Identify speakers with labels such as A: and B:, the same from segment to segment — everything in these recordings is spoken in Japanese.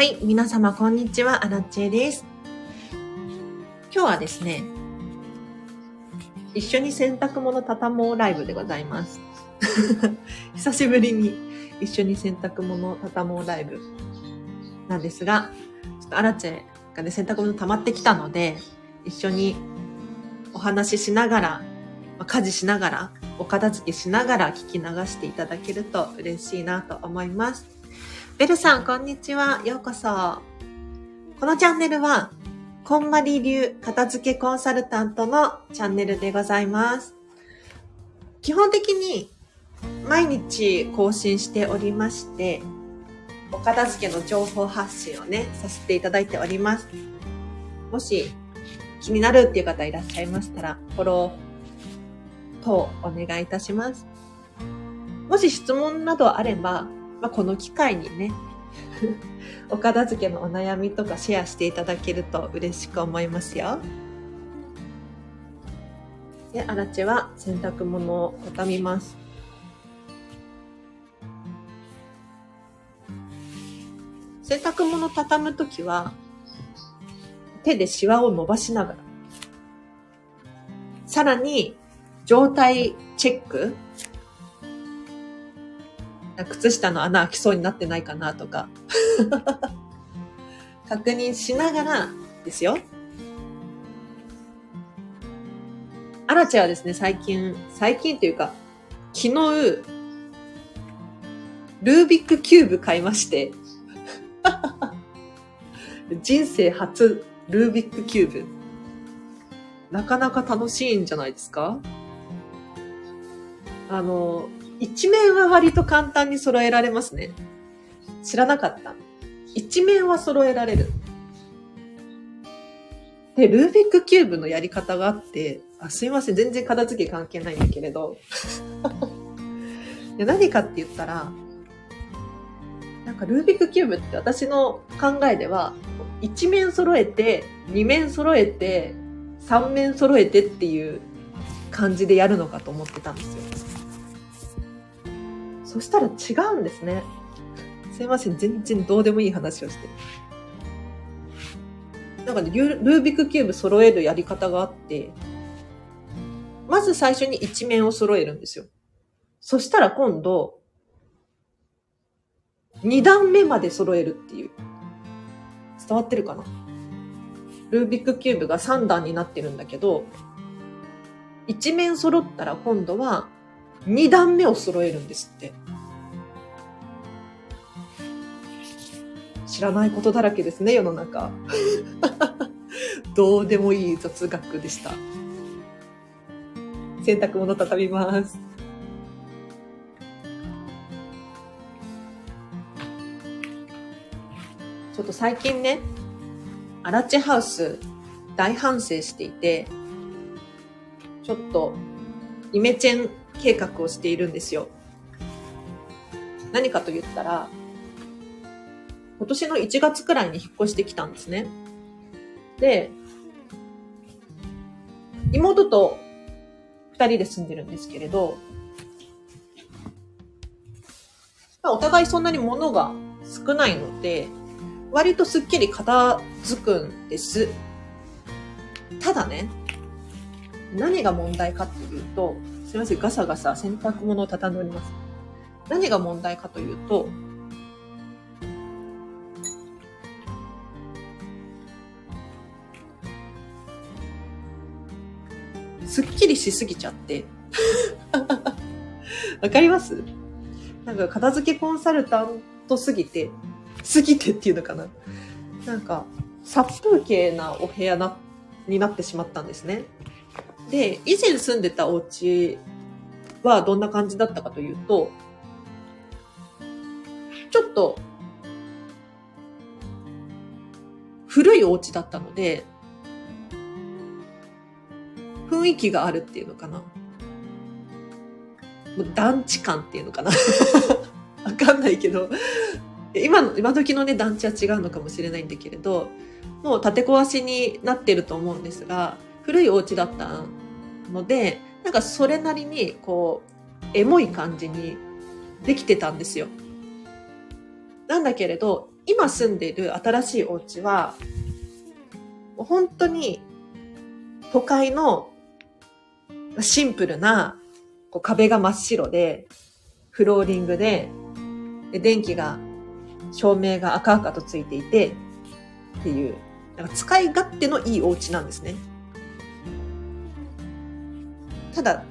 A: はい、皆様こんにちは、アラチェです。今日はですね、一緒に洗濯物畳もうライブでございます。久しぶりに一緒に洗濯物畳もうライブなんですが、ちょっとアラチェがね、洗濯物溜まってきたので、一緒にお話ししながら、家事しながら、お片付けしながら聞き流していただけると嬉しいなと思います。ベルさん、こんにちは。ようこそ。このチャンネルは、こんまり流片付けコンサルタントのチャンネルでございます。基本的に毎日更新しておりまして、お片付けの情報発信をね、させていただいております。もし気になるっていう方いらっしゃいましたら、フォロー等お願いいたします。もし質問などあれば、まあ、この機会にね、お片付けのお悩みとかシェアしていただけると嬉しく思いますよ。で、アラチは洗濯物を畳みます。洗濯物を畳むときは、手でシワを伸ばしながら、さらに、状態チェック靴下の穴開きそうになってないかなとか 確認しながらですよ。アラチェはですね、最近、最近というか、昨日、ルービックキューブ買いまして、人生初ルービックキューブ。なかなか楽しいんじゃないですか？あの、一面は割と簡単に揃えられますね。知らなかった。一面は揃えられる。で、ルービックキューブのやり方があって、あすいません、全然片付け関係ないんだけれど。で何かって言ったら、なんかルービックキューブって私の考えでは、一面揃えて、二面揃えて、三面揃えてっていう感じでやるのかと思ってたんですよ。そしたら違うんですね。すいません、全然どうでもいい話をして。なんかね、ルービックキューブ揃えるやり方があって、まず最初に一面を揃えるんですよ。そしたら今度、二段目まで揃えるっていう。伝わってるかな？ルービックキューブが3段になってるんだけど、一面揃ったら今度は2段目を揃えるんですって。知らないことだらけですね、世の中。どうでもいい雑学でした。洗濯物畳みます。ちょっと最近ね、アラチハウス大反省していて、ちょっとイメチェン計画をしているんですよ。何かと言ったら、今年の1月くらいに引っ越してきたんですね。で、妹と二人で住んでるんですけれど、まあ、お互いそんなに物が少ないので、割とすっきり片付くんです。ただね、何が問題かっていうと、すいません、ガサガサ洗濯物を畳んでおります。何が問題かというと、すっきりしすぎちゃって。わかります？なんか片付けコンサルタントすぎて、すぎてっていうのかななんか、殺風景なお部屋な、になってしまったんですね。で、以前住んでたお家はどんな感じだったかというと、ちょっと、古いお家だったので、雰囲気があるっていうのかな。団地感っていうのかな。わかんないけど、今の、今時のね、団地は違うのかもしれないんだけれど、もう建て壊しになってると思うんですが、古いお家だったので、なんかそれなりに、こう、エモい感じにできてたんですよ。なんだけれど、今住んでいる新しいお家は、本当に都会のシンプルなこう壁が真っ白で、フローリングで、で電気が、照明が赤々とついていて、っていう、なんか使い勝手のいいお家なんですね。ただ、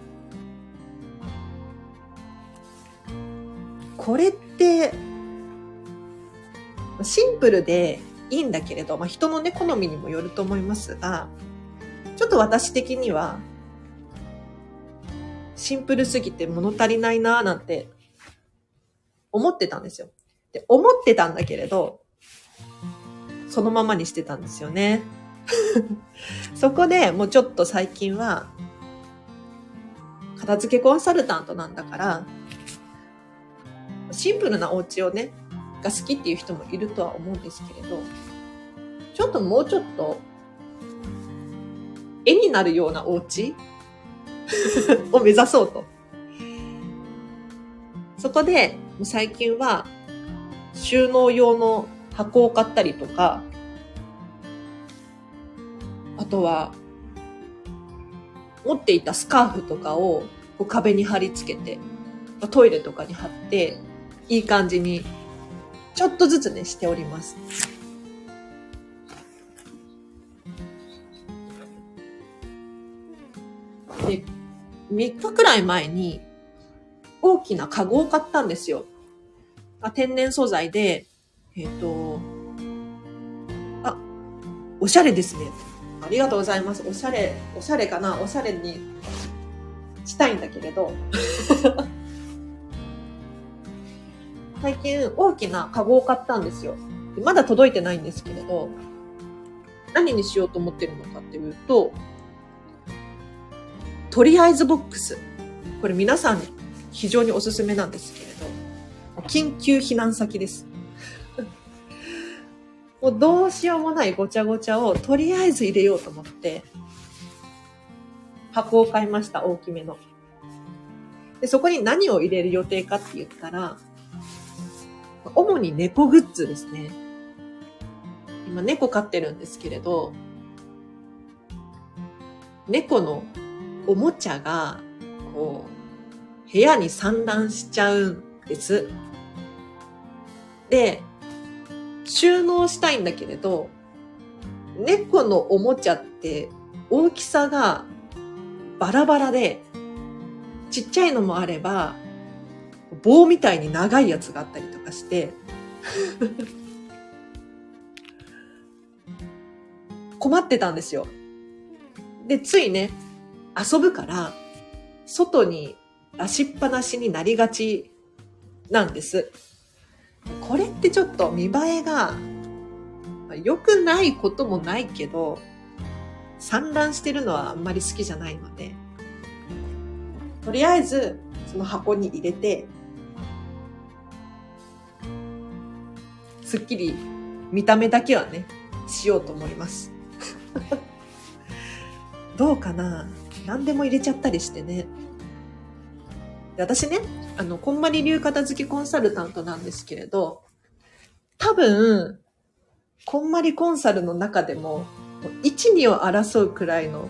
A: これって、シンプルでいいんだけれど、まあ、人のね、好みにもよると思いますが、ちょっと私的には、シンプルすぎて物足りないなーなんて思ってたんですよ。で、思ってたんだけれど、そのままにしてたんですよね。そこでもうちょっと最近は、片付けコンサルタントなんだから、シンプルなお家をね、が好きっていう人もいるとは思うんですけれど、ちょっともうちょっと、絵になるようなお家 を目指そうと。そこで、最近は、収納用の箱を買ったりとか、あとは、持っていたスカーフとかを壁に貼り付けて、トイレとかに貼って、いい感じに、ちょっとずつね、しております。で、3日くらい前に大きなカゴを買ったんですよ。天然素材で、えっ、ー、と、あ、おしゃれですね。ありがとうございます。おしゃれ、おしゃれかな？おしゃれにしたいんだけれど。最近大きなカゴを買ったんですよ。まだ届いてないんですけれど、何にしようと思ってるのかっていうと、とりあえずボックス。これ皆さん非常におすすめなんですけれど、緊急避難先です。もうどうしようもないごちゃごちゃをとりあえず入れようと思って、箱を買いました、大きめの。で、そこに何を入れる予定かって言ったら、主に猫グッズですね。今猫飼ってるんですけれど、猫のおもちゃが、こう、部屋に散乱しちゃうんです。で、収納したいんだけれど、猫のおもちゃって大きさがバラバラで、ちっちゃいのもあれば、棒みたいに長いやつがあったりとかして、困ってたんですよ。で、ついね、遊ぶから、外に出しっぱなしになりがちなんです。これってちょっと見栄えが良くないこともないけど、散乱してるのはあんまり好きじゃないので、とりあえずその箱に入れて、すっきり見た目だけはね、しようと思います。どうかな？何でも入れちゃったりしてね。で私ね、あの、こんまり流片付けコンサルタントなんですけれど、多分、こんまりコンサルの中でも、1、2を争うくらいの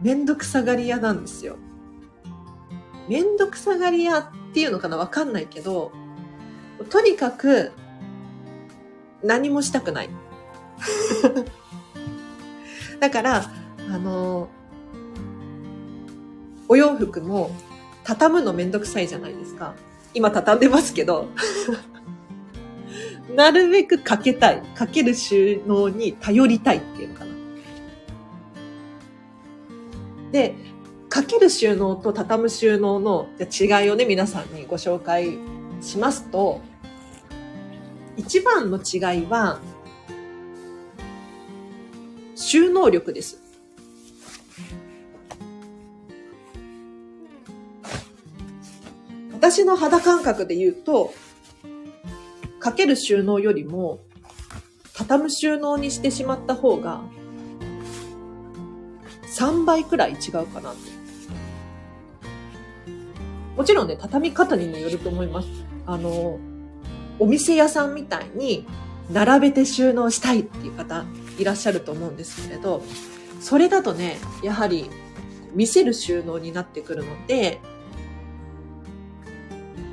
A: めんどくさがり屋なんですよ。めんどくさがり屋っていうのかな？わかんないけど、とにかく何もしたくない。だから、あの、お洋服も畳むのめんどくさいじゃないですか。今畳んでますけど。なるべくかけたい。かける収納に頼りたいっていうのかな。で、かける収納と畳む収納の違いをね、皆さんにご紹介しますと、一番の違いは、収納力です。私の肌感覚で言うと、かける収納よりも、畳む収納にしてしまった方が、3倍くらい違うかなと。もちろんね、畳み方にもよると思います。あの、お店屋さんみたいに、並べて収納したいっていう方いらっしゃると思うんですけれど、それだとね、やはり見せる収納になってくるので、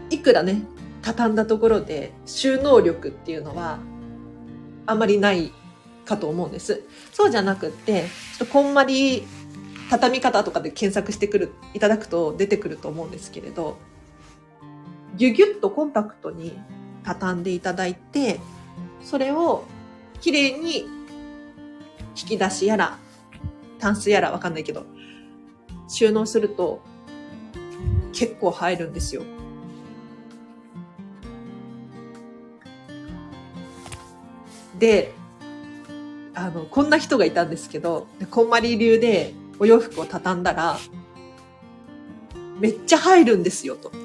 A: いくらね、畳んだところで収納力っていうのはあまりないかと思うんです。そうじゃなくって、ちょっとこんまり畳み方とかで検索してくる、いただくと出てくると思うんですけれど、ぎゅぎゅっとコンパクトに畳んでいただいて、それをきれいに引き出しやら、タンスやらわかんないけど、収納すると結構入るんですよ。で、あの、こんな人がいたんですけど、こんまり流でお洋服を畳んだら、めっちゃ入るんですよ、と。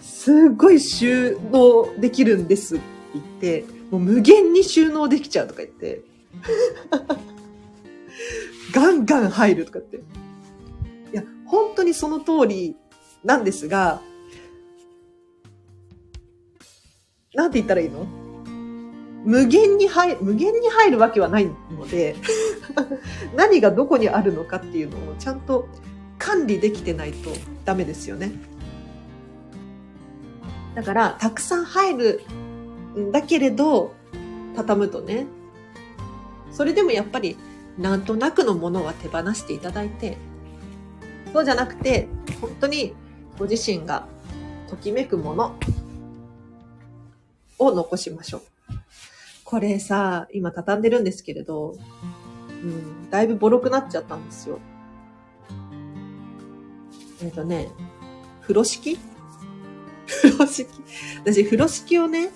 A: すごい収納できるんですって言って、もう無限に収納できちゃうとか言って、ガンガン入るとかって。いや、本当にその通りなんですが、なんて言ったらいいの？無限に入、無限に入るわけはないので 何がどこにあるのかっていうのをちゃんと管理できてないとダメですよね。だから、たくさん入るんだけれど、畳むとね、それでもやっぱり、なんとなくのものは手放していただいて、そうじゃなくて、本当にご自身がときめくものを残しましょう。これさ、今畳んでるんですけれど、うん、だいぶボロくなっちゃったんですよ。えっ、ー、とね、風呂敷？風呂敷私、風呂敷をね、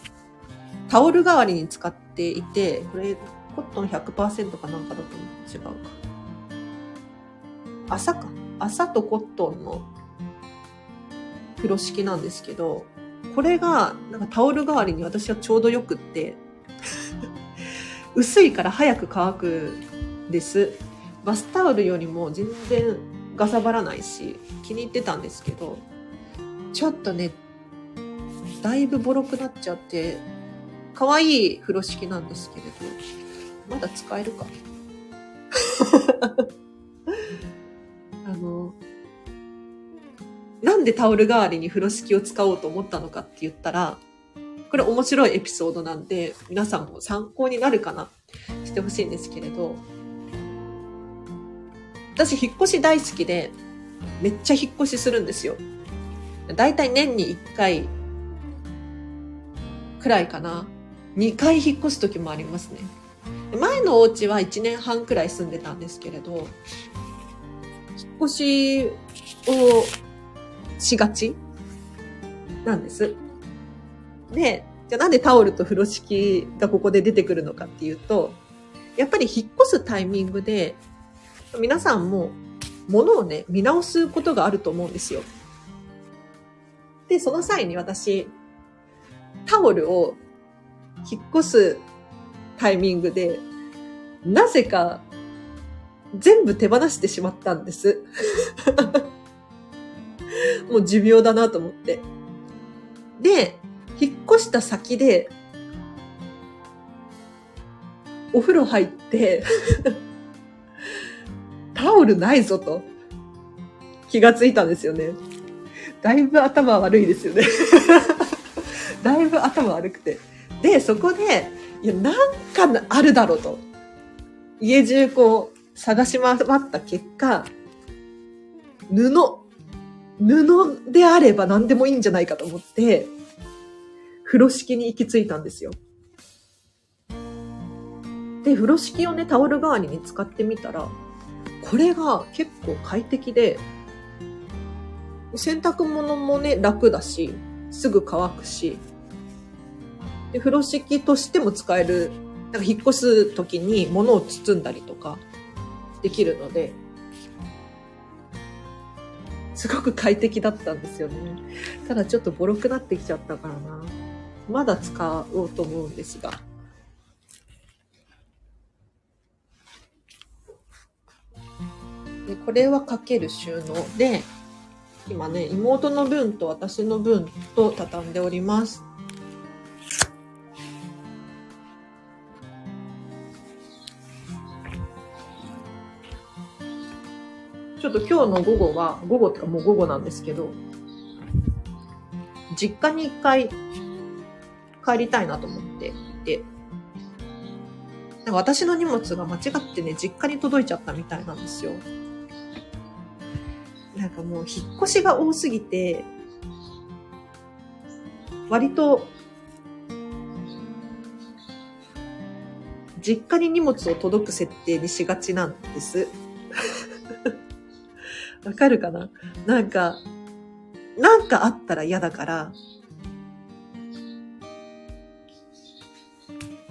A: タオル代わりに使っていて、これ、コットン100%かなんかだと思う。違うか。朝か。朝とコットンの風呂敷なんですけど、これが、なんかタオル代わりに私はちょうどよくって、薄いから早く乾くです。バスタオルよりも全然ガサばらないし、気に入ってたんですけど、ちょっとね、だいぶボロくなっちゃって、可愛い風呂敷なんですけれど、まだ使えるか？なんでタオル代わりに風呂敷を使おうと思ったのかって言ったら、これ面白いエピソードなんで、皆さんも参考になるかなしてほしいんですけれど、私引っ越し大好きで、めっちゃ引っ越しするんですよ。だいたい年に1回くらいかな。2回引っ越す時もありますね。前のお家は1年半くらい住んでたんですけれど、引っ越しをしがち？なんです。で、じゃあなんでタオルと風呂敷がここで出てくるのかっていうと、やっぱり引っ越すタイミングで、皆さんも物をね、見直すことがあると思うんですよ。で、その際に私、タオルを引っ越すタイミングで、なぜか全部手放してしまったんです。もう寿命だなと思って。で、引っ越した先で、お風呂入って タオルないぞと気がついたんですよね。だいぶ頭悪いですよね だいぶ頭悪くて。で、そこで、いや、なんかあるだろうと。家中こう、探し回った結果、布、布であれば何でもいいんじゃないかと思って、風呂敷に行き着いたんですよ。で、風呂敷をね、タオル代わりに使ってみたら、これが結構快適で、洗濯物もね、楽だし、すぐ乾くし、で、風呂敷としても使える、なんか引っ越す時に物を包んだりとかできるので、すごく快適だったんですよね。ただちょっとボロくなってきちゃったからな。まだ使おうと思うんですが。でこれはかける収納で、今ね、妹の分と私の分と畳んでおります。ちょっと今日の午後は、午後ってかもう午後なんですけど、実家に一回帰りたいなと思っていて、私の荷物が間違ってね、実家に届いちゃったみたいなんですよ。なんかもう引っ越しが多すぎて、割と、実家に荷物を届く設定にしがちなんです。わかるかな？なんか、なんかあったら嫌だから、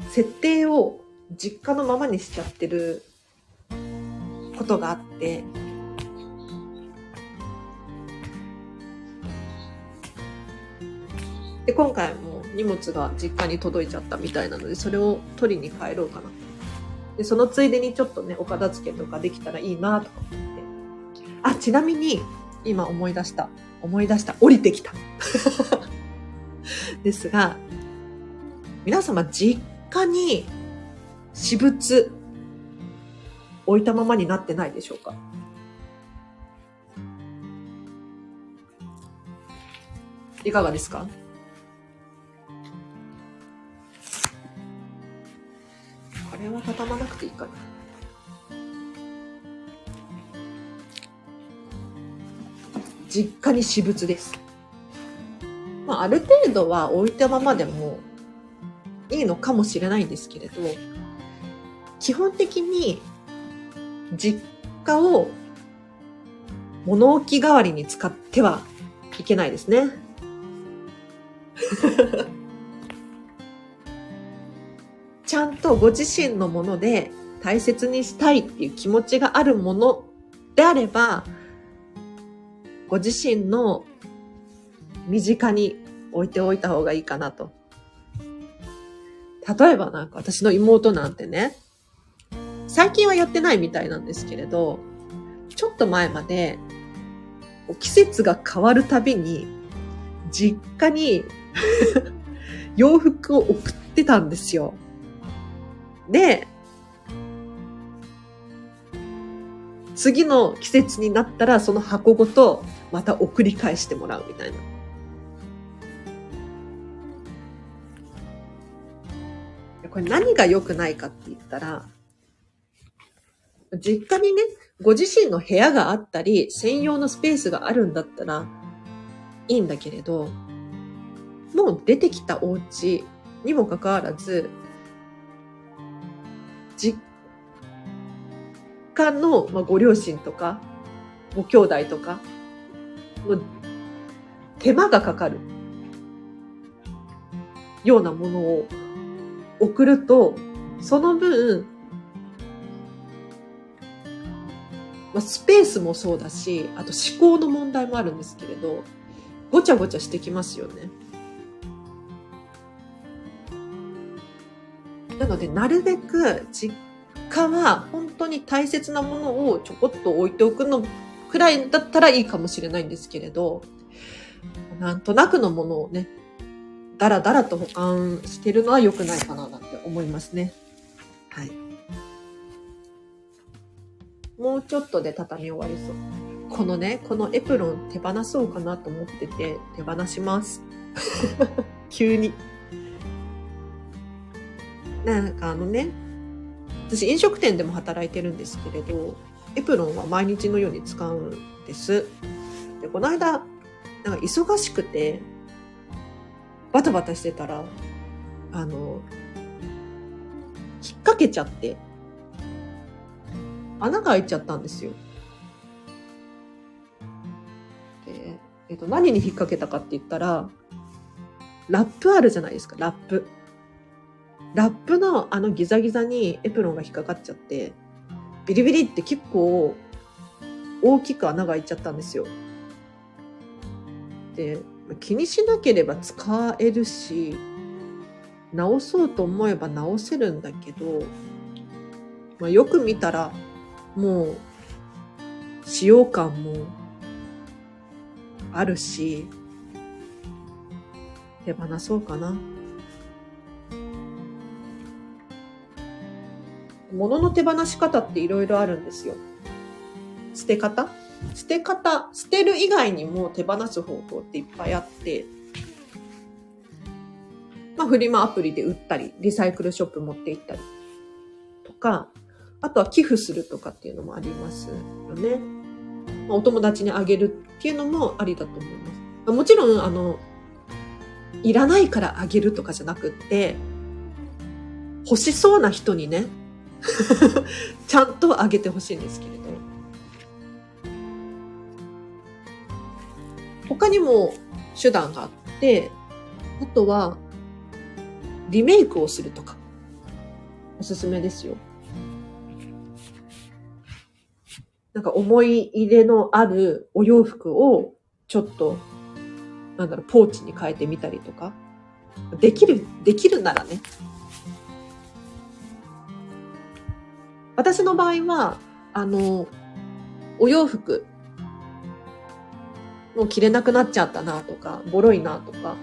A: 設定を実家のままにしちゃってることがあって、で、今回も荷物が実家に届いちゃったみたいなので、それを取りに帰ろうかな。で、そのついでにちょっとね、お片付けとかできたらいいなとか。あ、ちなみに、今思い出した。思い出した。降りてきた。ですが、皆様、実家に私物置いたままになってないでしょうか？いかがですか？これは畳まなくていいかな。実家に私物です。まあ、ある程度は置いたままでもいいのかもしれないんですけれど、基本的に実家を物置代わりに使ってはいけないですね。ちゃんとご自身のもので大切にしたいっていう気持ちがあるものであれば、ご自身の身近に置いておいた方がいいかなと。例えばなんか私の妹なんてね、最近はやってないみたいなんですけれど、ちょっと前まで季節が変わるたびに実家に 洋服を送ってたんですよ。で、次の季節になったらその箱ごとまた送り返してもらうみたいな。これ何が良くないかって言ったら、実家にね、ご自身の部屋があったり、専用のスペースがあるんだったらいいんだけれど、もう出てきたお家にもかかわらず、実家の、まあ、ご両親とか、ご兄弟とか、の手間がかかるようなものを送ると、その分、まあ、スペースもそうだし、あと思考の問題もあるんですけれど、ごちゃごちゃしてきますよね。なので、なるべく実家は本当に大切なものをちょこっと置いておくのくらいだったらいいかもしれないんですけれど、なんとなくのものをね、だらだらと保管してるのは良くないかななんて思いますね。はい。もうちょっとで畳み終わりそう。このね、このエプロン手放そうかなと思ってて、手放します。急に。なんかあのね、私飲食店でも働いてるんですけれど、エプロンは毎日のように使うんです。で、この間、なんか忙しくて、バタバタしてたら、あの、引っ掛けちゃって、穴が開いちゃったんですよ。で、えっと、何に引っ掛けたかって言ったら、ラップあるじゃないですか、ラップ。ラップのあのギザギザにエプロンが引っかかっちゃって、ビリビリって結構大きく穴が開いちゃったんですよ。で、気にしなければ使えるし、直そうと思えば直せるんだけど、まあ、よく見たら、もう、使用感もあるし、手放そうかな。物の手放し方っていろいろあるんですよ。捨て方？捨て方、捨てる以外にも手放す方法っていっぱいあって、まあ、フリマアプリで売ったり、リサイクルショップ持って行ったりとか、あとは寄付するとかっていうのもありますよね。まあ、お友達にあげるっていうのもありだと思います。もちろん、あの、いらないからあげるとかじゃなくって、欲しそうな人にね、ちゃんとあげてほしいんですけれど。他にも手段があって、あとは、リメイクをするとか、おすすめですよ。なんか思い入れのあるお洋服をちょっと、なんだろう、ポーチに変えてみたりとか。できる、できるならね。私の場合は、あの、お洋服、もう着れなくなっちゃったなとか、ボロいなとか、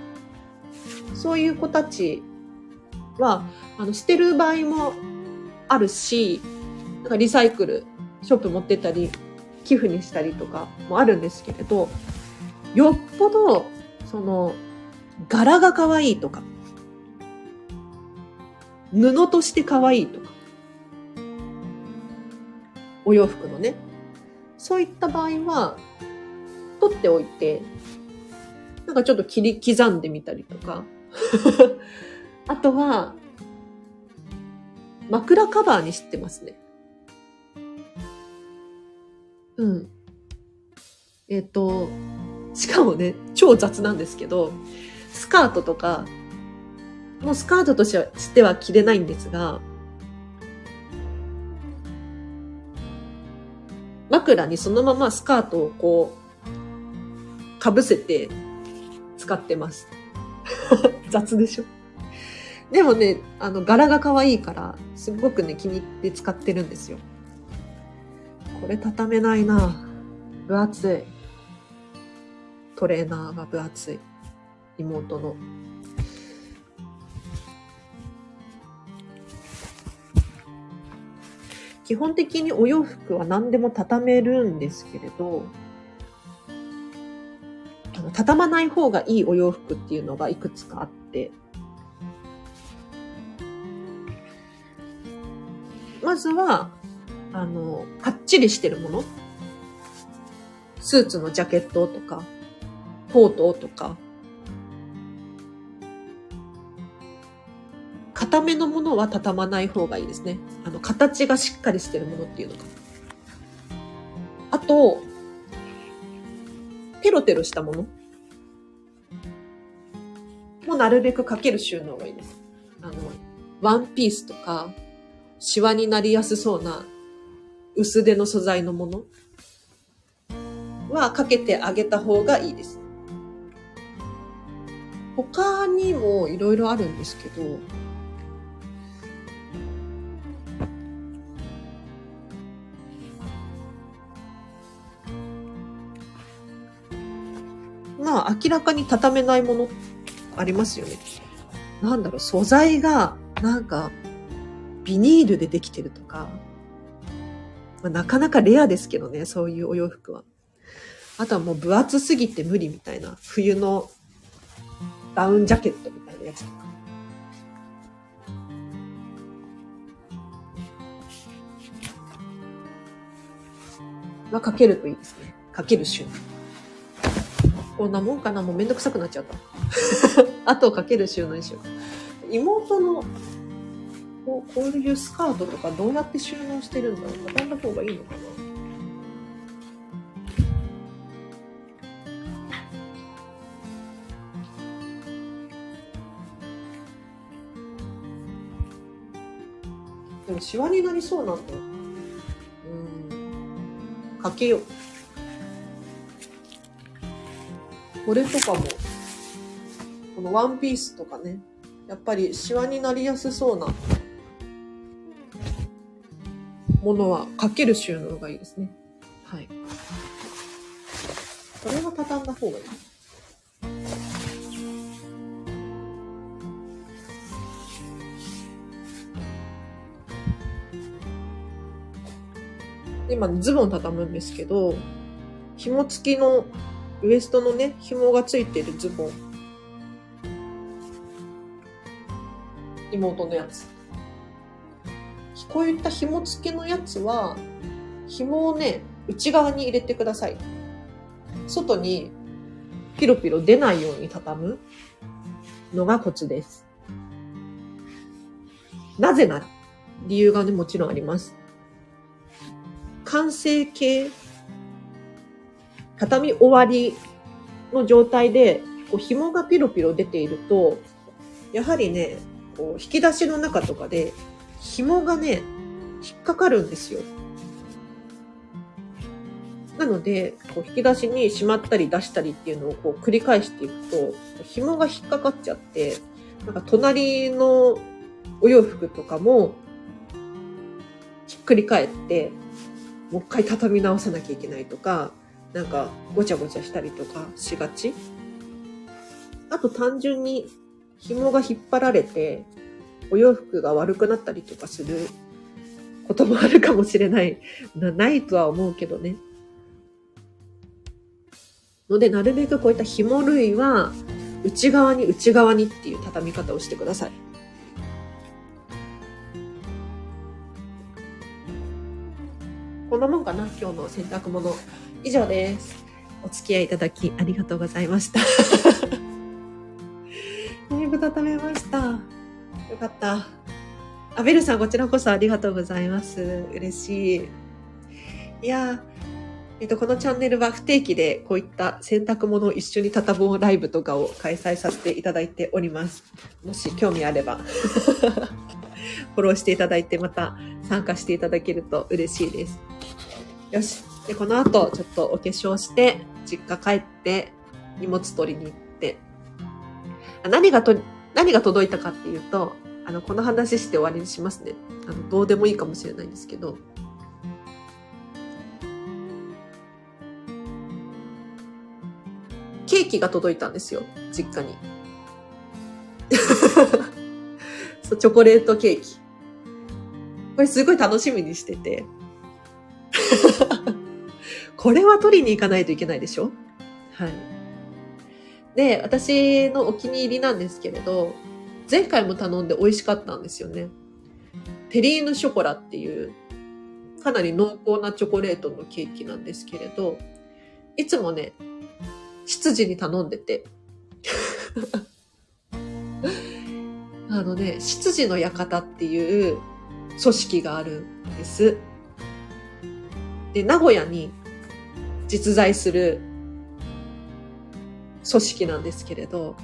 A: そういう子たちは、あの、捨てる場合もあるし、なんかリサイクル、ショップ持ってったり、寄付にしたりとかもあるんですけれど、よっぽど、その、柄が可愛いとか、布として可愛いと、お洋服のね、そういった場合は、取っておいて、なんかちょっと切り刻んでみたりとか、あとは、枕カバーにしてますね。うん。えっ、ー、と、しかもね、超雑なんですけど、スカートとか、もうスカートとしては着れないんですが、枕にそのままスカートをこう、かぶせて使ってます。雑でしょ？でもね、あの、柄が可愛いから、すごくね、気に入って使ってるんですよ。これ畳めないな分厚い。トレーナーが分厚い。妹の。基本的にお洋服は何でも畳めるんですけれど、あの畳まない方がいいお洋服っていうのがいくつかあって、まずは、あの、かっちりしてるもの。スーツのジャケットとか、コートとか、固めのものは畳まない方がいいですね。あの、形がしっかりしてるものっていうのが。あと、テロテロしたものもなるべくかける収納がいいです。あの、ワンピースとか、シワになりやすそうな薄手の素材のものはかけてあげた方がいいです。他にもいろいろあるんですけど、まあ明らかに畳めないものありますよね。なんだろう、素材がなんかビニールでできてるとか、まあ、なかなかレアですけどね、そういうお洋服は。あとはもう分厚すぎて無理みたいな、冬のダウンジャケットみたいなやつとか。はかけるといいですね。かける収納。こんなもんかなもうめんどくさくなっちゃった。あとかける収納にしよう。妹のこうこういうスカートとかどうやって収納してるんだろう畳んだ方がいいのかなでもシワになりそうなんだよ。うん。かけよう。これとかも、このワンピースとかね、やっぱりシワになりやすそうなものはかける収納がいいですね。はい。これは畳んだ方がいい。今、ズボン畳むんですけど、紐付きのウエストのね、紐がついてるズボン。妹のやつ。こういった紐付きのやつは、紐をね、内側に入れてください。外にピロピロ出ないように畳むのがコツです。なぜなら、理由がね、もちろんあります。完成形、畳み終わりの状態で、こう紐がピロピロ出ていると、やはりね、こう引き出しの中とかで紐がね、引っかかるんですよ。なので、こう引き出しにしまったり出したりっていうのをこう繰り返していくと、紐が引っかかっちゃって、なんか隣のお洋服とかもひっくり返って、もう一回畳み直さなきゃいけないとか、なんかごちゃごちゃしたりとかしがち。あと単純に紐が引っ張られて、お洋服が悪くなったりとかすることもあるかもしれない。なないとは思うけどね。ので、なるべくこういった紐類は、内側に内側にっていう畳み方をしてください。なもんかな今日の洗濯物。以上です。お付き合いいただきありがとうございました。だいぶ畳めました。よかった。あ、ベルさん、こちらこそありがとうございます。嬉しい。いやえっと、このチャンネルは不定期でこういった洗濯物を一緒に畳むライブとかを開催させていただいております。もし興味あれば フォローしていただいてまた参加していただけると嬉しいです。よし。で、この後ちょっとお化粧して、実家帰って荷物取りに行って、あ何がと、何が届いたかっていうと、あの、この話して終わりにしますね。あの、どうでもいいかもしれないんですけど。ケーキが届いたんですよ。実家に。そう、チョコレートケーキ。これすごい楽しみにしてて。これは取りに行かないといけないでしょ？はい。で、私のお気に入りなんですけれど、前回も頼んで美味しかったんですよね。テリーヌショコラっていう、かなり濃厚なチョコレートのケーキなんですけれど、いつもね、執事に頼んでて。あのね、執事の館っていう組織があるんです。で、名古屋に実在する組織なんですけれど、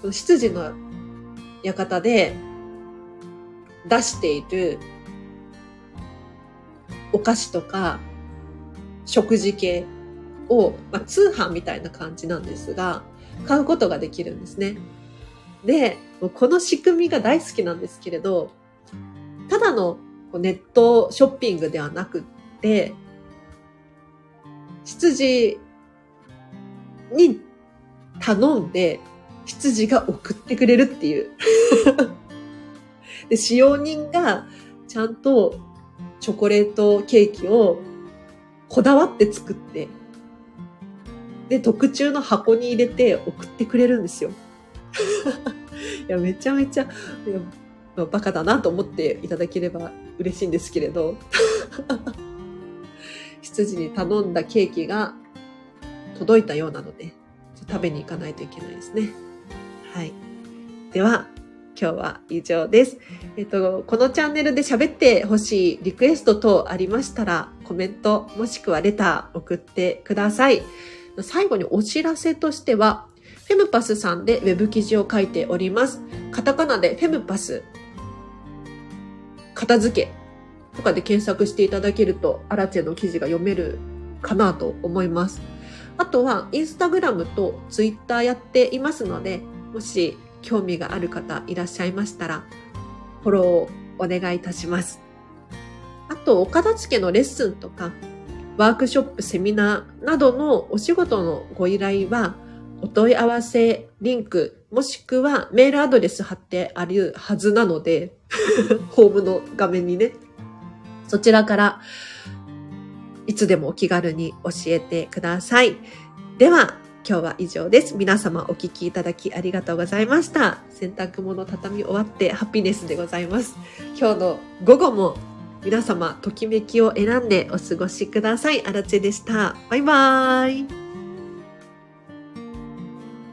A: その執事の館で出しているお菓子とか食事系を、まあ、通販みたいな感じなんですが、買うことができるんですね。で、この仕組みが大好きなんですけれど、ただのネットショッピングではなくって、羊に頼んで羊が送ってくれるっていう で、使用人がちゃんとチョコレートケーキをこだわって作って、で、特注の箱に入れて送ってくれるんですよ。いや、めちゃめちゃ、いやバカだなと思っていただければ嬉しいんですけれど、羊に頼んだケーキが届いたようなので、食べに行かないといけないですね。はい。では、今日は以上です。えっと、このチャンネルで喋ってほしいリクエスト等ありましたら、コメントもしくはレター送ってください。最後にお知らせとしては、フェムパスさんでウェブ記事を書いております。カタカナでフェムパス、片付けとかで検索していただけると、アラチェの記事が読めるかなと思います。あとは、インスタグラムとツイッターやっていますので、もし興味がある方いらっしゃいましたら、フォローをお願いいたします。あと、お片付けのレッスンとか、ワークショップ、セミナーなどのお仕事のご依頼は、お問い合わせリンク、もしくはメールアドレス貼ってあるはずなので、ホームの画面にね、そちらからいつでもお気軽に教えてください。では、今日は以上です。皆様お聞きいただきありがとうございました。洗濯物畳み終わってハピネスでございます。今日の午後も皆様、ときめきを選んでお過ごしください。あらちでした。バイバーイ。